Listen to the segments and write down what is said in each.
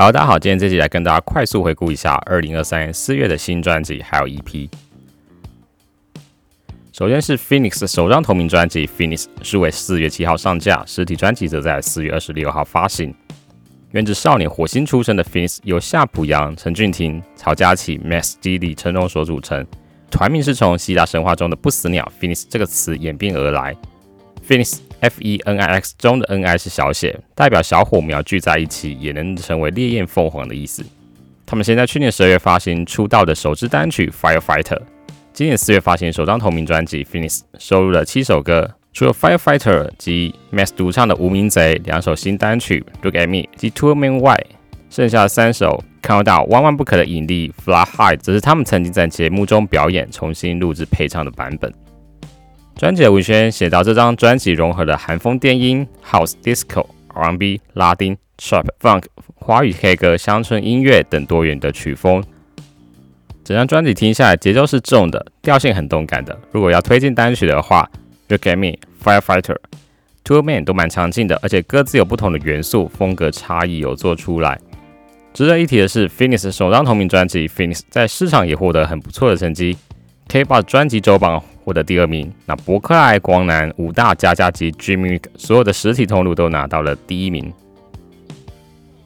好大家好，今天这期来跟大家快速回顾一下二零二三年四月的新专辑还有 EP。首先是 Phoenix 的首张同名专辑 Phoenix，是为四月七号上架，实体专辑则在四月二十六号发行。原指少年火星出身的 Phoenix 由夏普阳、陈俊廷、曹佳琪、Max 基李成龙所组成，团名是从希腊神话中的不死鸟 Phoenix 这个词演变而来。Phoenix F E N I X 中的 N I 是小写，代表小火苗聚在一起，也能成为烈焰凤凰的意思。他们先在去年十二月发行出道的首支单曲 Firefighter，今年四月发行首张同名专辑 Phoenix，收录了七首歌，除了 Firefighter 及 Max 独唱的无名贼两首新单曲 Look at Me 及 To a Man Why，剩下的三首看到万万不可的引力 Fly High，则是他们曾经在节目中表演重新录制配唱的版本。专辑的文宣写到，这张专辑融合了韩风电音、House、Disco、R&B、拉丁、Trap、Funk、华语 K 歌、乡村音乐等多元的曲风。整张专辑听下来，节奏是重的，调性很动感的。如果要推荐单曲的话，《Look at Me》、《Firefighter》、《Two Man》都蛮强劲的，而且各自有不同的元素，风格差异有做出来。值得一提的是，Phoenix 首张同名专辑《Phoenix》在市场也获得很不错的成绩。K-pop 专辑周榜获得第二名，那伯克莱、光南、五大、加加及 Dream 所有的实体通路都拿到了第一名。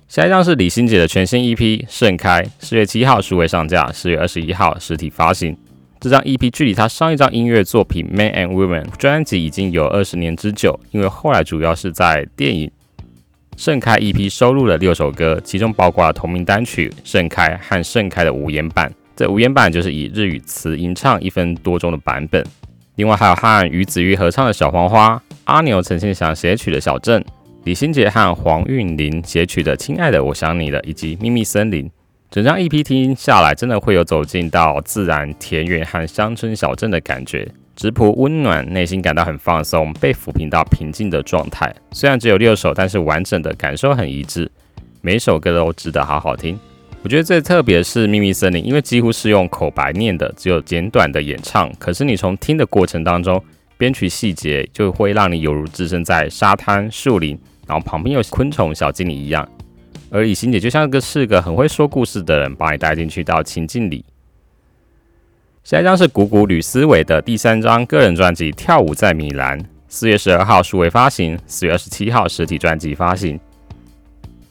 下一张是李心洁的全新 EP《盛开》，四月七号数位上架，四月二十一号实体发行。这张 EP 距离他上一张音乐作品《Man and Women》专辑已经有二十年之久，因为后来主要是在电影《盛开》EP 收录了六首歌，其中包括了同名单曲《盛开》和《盛开》的无言版。这无言版就是以日语词吟唱一分多钟的版本，另外还有和于子玉合唱的小黄花，阿牛陈庆祥写曲的小镇，李心洁和黄韵玲写曲的亲爱的我想你了，以及秘密森林。整张 EP 听下来，真的会有走进到自然田园和乡村小镇的感觉，质朴温暖，内心感到很放松，被抚平到平静的状态。虽然只有六首，但是完整的感受很一致，每首歌都值得好好听。我觉得最特别是《秘密森林》，因为几乎是用口白念的，只有简短的演唱。可是你从听的过程当中，编曲细节就会让你犹如置身在沙滩、树林，然后旁边有昆虫、小精灵一样。而李心姐就像个是个很会说故事的人，把你带进去到情境里。下一张是谷谷吕思维的第三张个人专辑《跳舞在米兰》，四月十二号数位发行，四月二十七号实体专辑发行。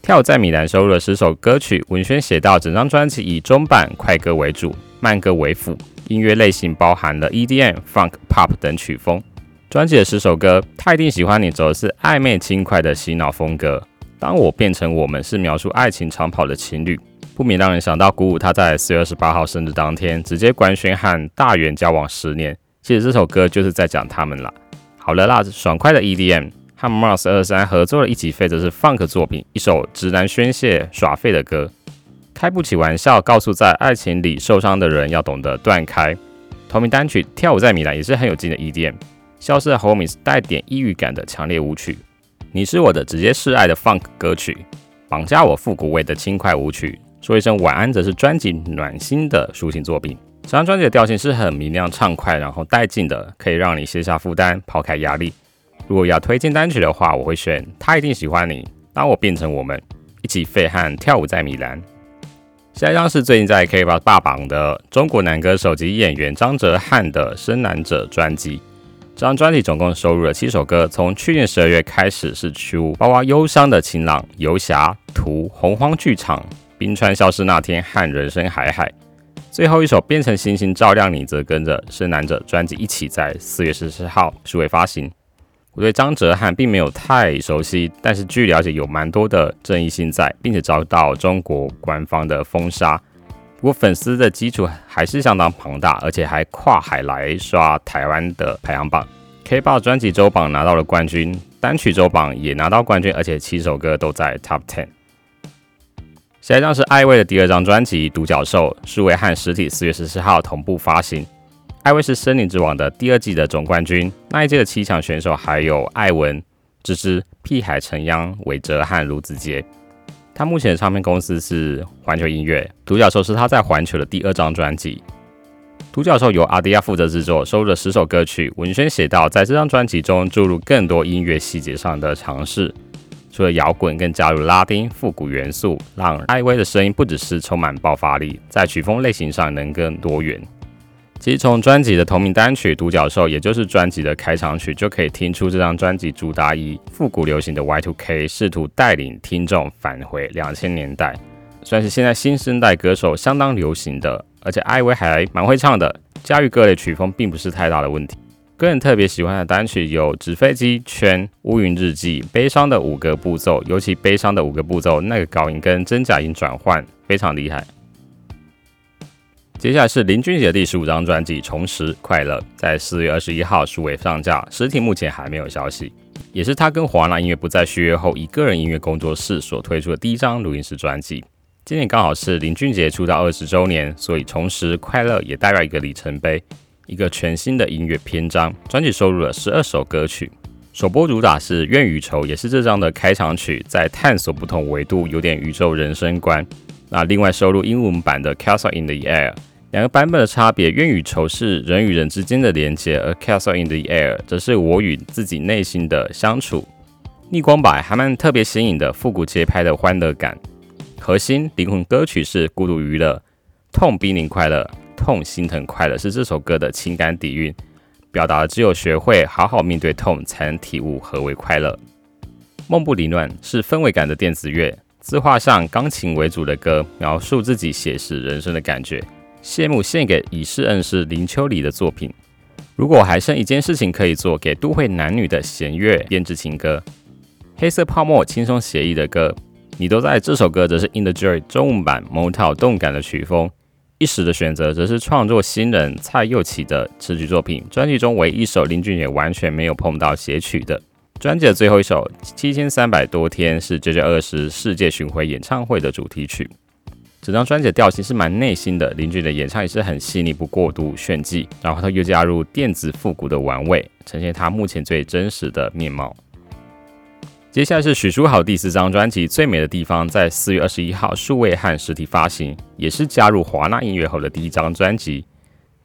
跳在米兰收录了十首歌曲，文轩写到，整张专辑以中版快歌为主，慢歌为辅，音乐类型包含了 EDM、Funk、Pop 等曲风。专辑的十首歌，他一定喜欢你，走的是暧昧轻快的洗脑风格。当我变成我们，是描述爱情长跑的情侣，不免让人想到鼓舞他在四月二十八号生日当天，直接官宣和大元交往十年。其实这首歌就是在讲他们啦。好了啦，爽快的 EDM。和 Mars 二三合作了一起废则是 Funk 作品，一首直男宣泄耍废的歌，开不起玩笑，告诉在爱情里受伤的人要懂得断开。同名单曲《跳舞在米兰》也是很有劲的 EDM，消失的 Homies 带点抑郁感的强烈舞曲，你是我的直接示爱的 Funk 歌曲，绑架我复古味的轻快舞曲，说一声晚安则是专辑暖心的抒情作品。这张专辑的调性是很明亮畅快，然后带劲的，可以让你卸下负担，抛开压力。如果要推荐单曲的话，我会选《他一定喜欢你》。当我变成我们一起废汗跳舞在米兰。下一张是最近在 K-pop 霸榜的中国男歌手及演员张哲瀚的《生男者》专辑。这张专辑总共收录了七首歌，从去年十二月开始是出包括忧伤的晴朗、游侠、图、洪荒剧场、冰川消失那天和人生海海。最后一首变成星星照亮你，则跟着《生男者》专辑一起在四月十四号数位发行。我对张哲瀚并没有太熟悉，但是据了解有蛮多的争议性在，并且遭到中国官方的封杀。不过粉丝的基础还是相当庞大，而且还跨海来刷台湾的排行榜。K-pop 专辑周榜拿到了冠军，单曲周榜也拿到冠军，而且七首歌都在 Top Ten。下一张是艾薇的第二张专辑《独角兽》，数位和实体四月十四号同步发行。艾薇是《森林之王》的第二季的总冠军，那一届的七强选手还有艾文、芝芝、屁海陈央、韦哲和卢子杰。他目前的唱片公司是环球音乐，《独角兽》是他在环球的第二张专辑。《独角兽》由阿迪亚负责制作，收录了十首歌曲。文轩写道，在这张专辑中注入更多音乐细节上的尝试。除了摇滚，更加入拉丁复古元素，让艾薇的声音不只是充满爆发力，在曲风类型上能更多元。其实从专辑的同名单曲《独角兽》，也就是专辑的开场曲，就可以听出这张专辑主打以复古流行的 Y2K，试图带领听众返回两千年代，算是现在新生代歌手相当流行的。而且艾薇还蛮会唱的，驾驭各类曲风并不是太大的问题。个人特别喜欢的单曲有《纸飞机》、《圈》、《乌云日记》、《悲伤的五个步骤》，尤其《悲伤的五个步骤》那个高音跟真假音转换非常厉害。接下来是林俊杰第十五张专辑《重拾快乐》，在四月二十一号数位上架，实体目前还没有消息。也是他跟华纳音乐不再续约后，以个人音乐工作室所推出的第一张录音室专辑。今年刚好是林俊杰出道二十周年，所以《重拾快乐》也代表一个里程碑，一个全新的音乐篇章。专辑收录了十二首歌曲，首播主打是《愿与愁》，也是这张的开场曲，在探索不同维度，有点宇宙人生观。那另外收录英文版的《Castle in the Air》。两个版本的差别，愿与愁是人与人之间的连接，而 Castle in the Air 则是我与自己内心的相处。逆光版还蛮特别新颖的复古节拍的欢乐感，核心灵魂歌曲是孤独娱乐，痛濒临快乐，痛心疼快乐是这首歌的情感底蕴，表达了只有学会好好面对痛，才能体悟何为快乐。梦不凌乱是氛围感的电子乐，字画上钢琴为主的歌，描述自己写实人生的感觉。谢幕献给已逝恩师林秋离的作品。如果还剩一件事情可以做，给都会男女的弦乐编制情歌。黑色泡沫轻松写意的歌，你都在这首歌则是 In the Joy 中文版 Motown 动感的曲风。一时的选择则是创作新人蔡佑启的词曲作品。专辑中唯一一首林俊杰完全没有碰到写曲的。专辑的最后一首七千三百多天是 JJ 二十世界巡回演唱会的主题曲。整张专辑的调性是蛮内心的，林俊的演唱也是很细腻，不过度炫技，然后他又加入电子复古的玩味，呈现他目前最真实的面貌。接下来是许书豪第四张专辑《最美的地方》，在四月二十一号数位和实体发行，也是加入华纳音乐后的第一张专辑。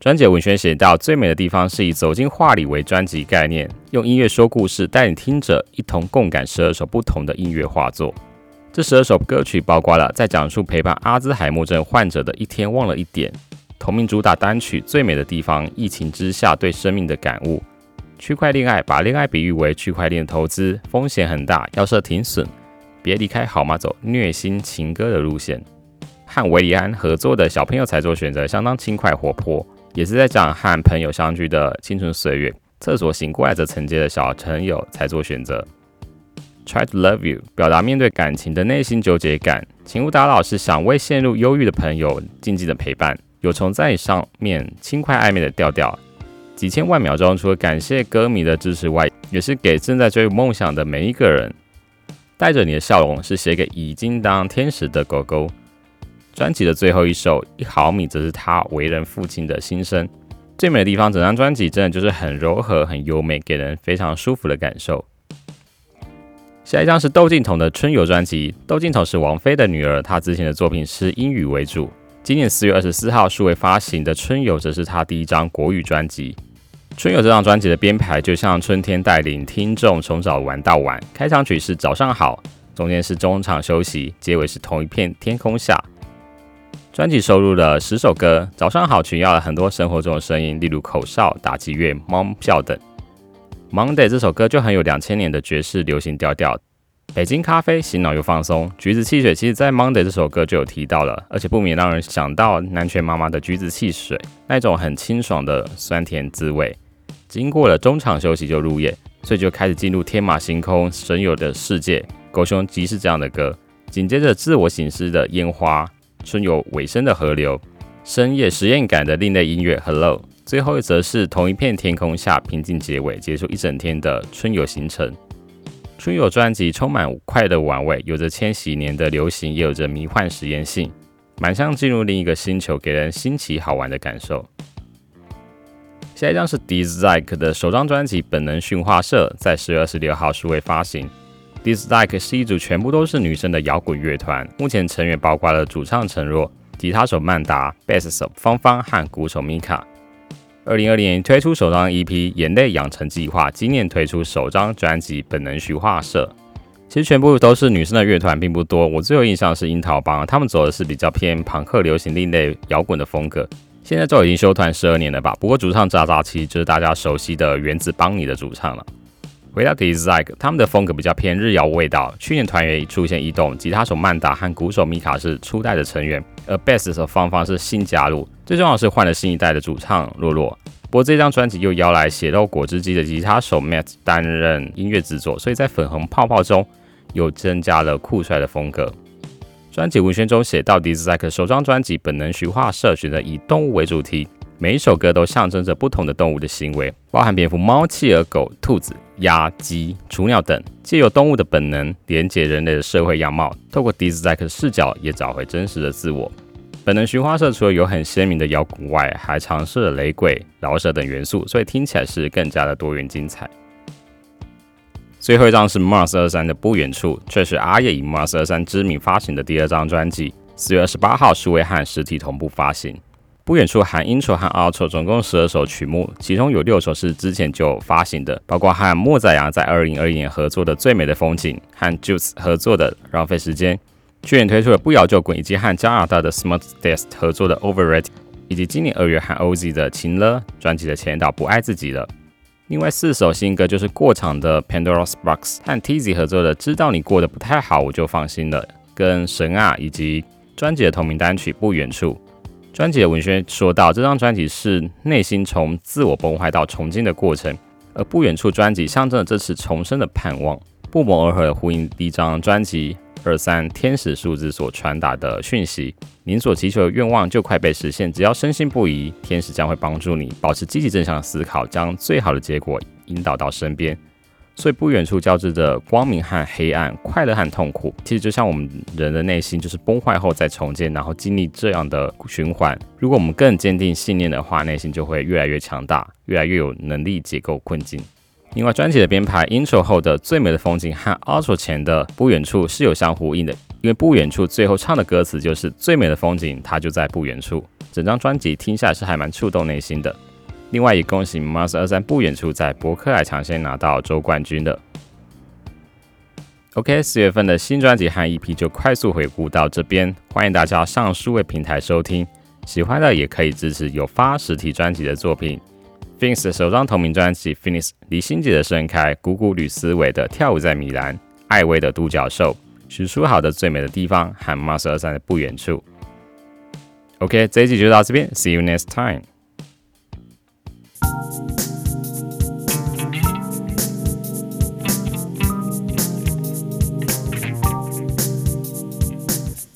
专辑文宣写到：“最美的地方是以走进画里为专辑概念，用音乐说故事，带你听者一同共感十二首不同的音乐画作。”这十二首歌曲包括了在讲述陪伴阿兹海默症患者的一天忘了一点，同名主打单曲《最美的地方》，疫情之下对生命的感悟，区块恋爱把恋爱比喻为区块链投资，风险很大，要设停损，别离开好吗？走虐心情歌的路线，和维里安合作的小朋友才做选择，相当轻快活泼，也是在讲和朋友相聚的青春岁月。厕所醒过来则承接的小朋友才做选择。Try to love you，表达面对感情的内心纠结感。请勿打扰是想为陷入忧郁的朋友静静的陪伴。有虫在上面轻快暧昧的调调。几千万秒钟，除了感谢歌迷的支持外，也是给正在追逐梦想的每一个人。带着你的笑容，是写给已经当天使的狗狗。专辑的最后一首一毫米，则是他为人父亲的心声。最美的地方，整张专辑真的就是很柔和、很优美，给人非常舒服的感受。下一张是窦靖童的春游专辑。窦靖童是王菲的女儿，她之前的作品是英语为主。今年四月二十四号数位发行的春游，则是她第一张国语专辑。春游这张专辑的编排就像春天带领听众从早玩到晚。开场曲是早上好，中间是中场休息，结尾是同一片天空下。专辑收录了十首歌，早上好群要了很多生活中的声音，例如口哨、打击乐、猫叫等。Monday 这首歌就很有两千年的爵士流行调调，北京咖啡洗脑又放松，橘子汽水其实在 Monday 这首歌就有提到了，而且不免让人想到南拳妈妈的橘子汽水那种很清爽的酸甜滋味。经过了中场休息就入夜，所以就开始进入天马行空神游的世界。狗熊即是这样的歌，紧接着自我醒思的烟花，春游尾声的河流，深夜实验感的另类音乐 Hello。最后一则是同一片天空下平静结尾，结束一整天的春游行程。春游专辑充满快乐玩味，有着千禧年的流行，也有着迷幻实验性，蛮像进入另一个星球，给人新奇好玩的感受。下一张是 Dislike 的首张专辑《本能驯化社》，在十月二十六号数位发行。Dislike 是一组全部都是女生的摇滚乐团，目前成员包括了主唱陈若、吉他手曼达、贝斯手芳芳和鼓手米卡。二零二零年推出首张 EP《眼泪养成计划》，今年推出首张专辑《本能徐化社》。其实全部都是女生的乐团并不多，我最有印象是樱桃帮，他们走的是比较偏朋克、流行、另类摇滚的风格。现在就已经休团十二年了吧？不过主唱渣渣其实就是大家熟悉的原子邦尼的主唱了。回到 d i s i k e 他们的风格比较偏日摇味道。去年团员已出现异动，吉他手曼达和鼓手米卡是初代的成员，而 Bass 手方方是新加入。最重要是换了新一代的主唱洛洛。不过这张专辑又邀来血肉果汁机的吉他手 Matt 担任音乐制作，所以在粉红泡泡中又增加了酷帅的风格。专辑文宣中写到 d i s i k e 首张专辑本能徐化社选择以动物为主题，每一首歌都象征着不同的动物的行为，包含蝙蝠、猫、企鹅、狗、兔子、鸭、鸡、雏鸟等，借由动物的本能连接人类的社会样貌，透过 d i s i k e 的视角也找回真实的自我。本能徐化社除了有很鲜明的摇滚外，还尝试了雷鬼、饶舌等元素，所以听起来是更加的多元精彩。最后一张是 Mars 二三的不远处，却是阿叶以 Mars 二三知名发行的第二张专辑。四月二十八号数位和实体同步发行。不远处含 Intro 和 Outro，总共十二首曲目，其中有六首是之前就发行的，包括和莫宰阳在二零二一年合作的《最美的风景》，和 Juice 合作的《浪费时间》，去年推出的《不摇就滚》，以及和加拿大的 Smart Test 合作的《Overrated》，以及今年二月和 OZ 的《情了》专辑的前导《不爱自己了》。另外四首新歌就是过场的 Pandora's Box 和 Tizzy 合作的《知道你过得不太好我就放心了》，跟神啊以及专辑的同名单曲《不远处》。专辑的文宣说到，这张专辑是内心从自我崩坏到重建的过程，而《不远处》专辑象征了这次重生的盼望，不谋而合的呼应第一张专辑。二三天使数字所传达的讯息，您所祈求的愿望就快被实现。只要深信不疑，天使将会帮助你保持积极正向的思考，将最好的结果引导到身边。所以不远处交织着光明和黑暗，快乐和痛苦。其实就像我们人的内心，就是崩坏后再重建，然后经历这样的循环。如果我们更坚定信念的话，内心就会越来越强大，越来越有能力解构困境。另外，专辑的编排，intro 后的最美的风景和 outro 前的不远处是有相呼应的，因为不远处最后唱的歌词就是最美的风景，它就在不远处。整张专辑听下来是还蛮触动内心的。另外，也恭喜 Mars 二三不远处在博客来抢先拿到周冠军的。OK，四月份的新专辑和 EP 就快速回顾到这边，欢迎大家上数位平台收听，喜欢的也可以支持有发实体专辑的作品。Fins 的首张同名专辑《，Finis》，李心洁的《盛开》，古古吕思维的《跳舞在米兰》，艾薇的《独角兽》，许书豪的《最美的地方》，和 Mars 二三的《不远处》。OK，这一集就到这边，See you next time。Bye.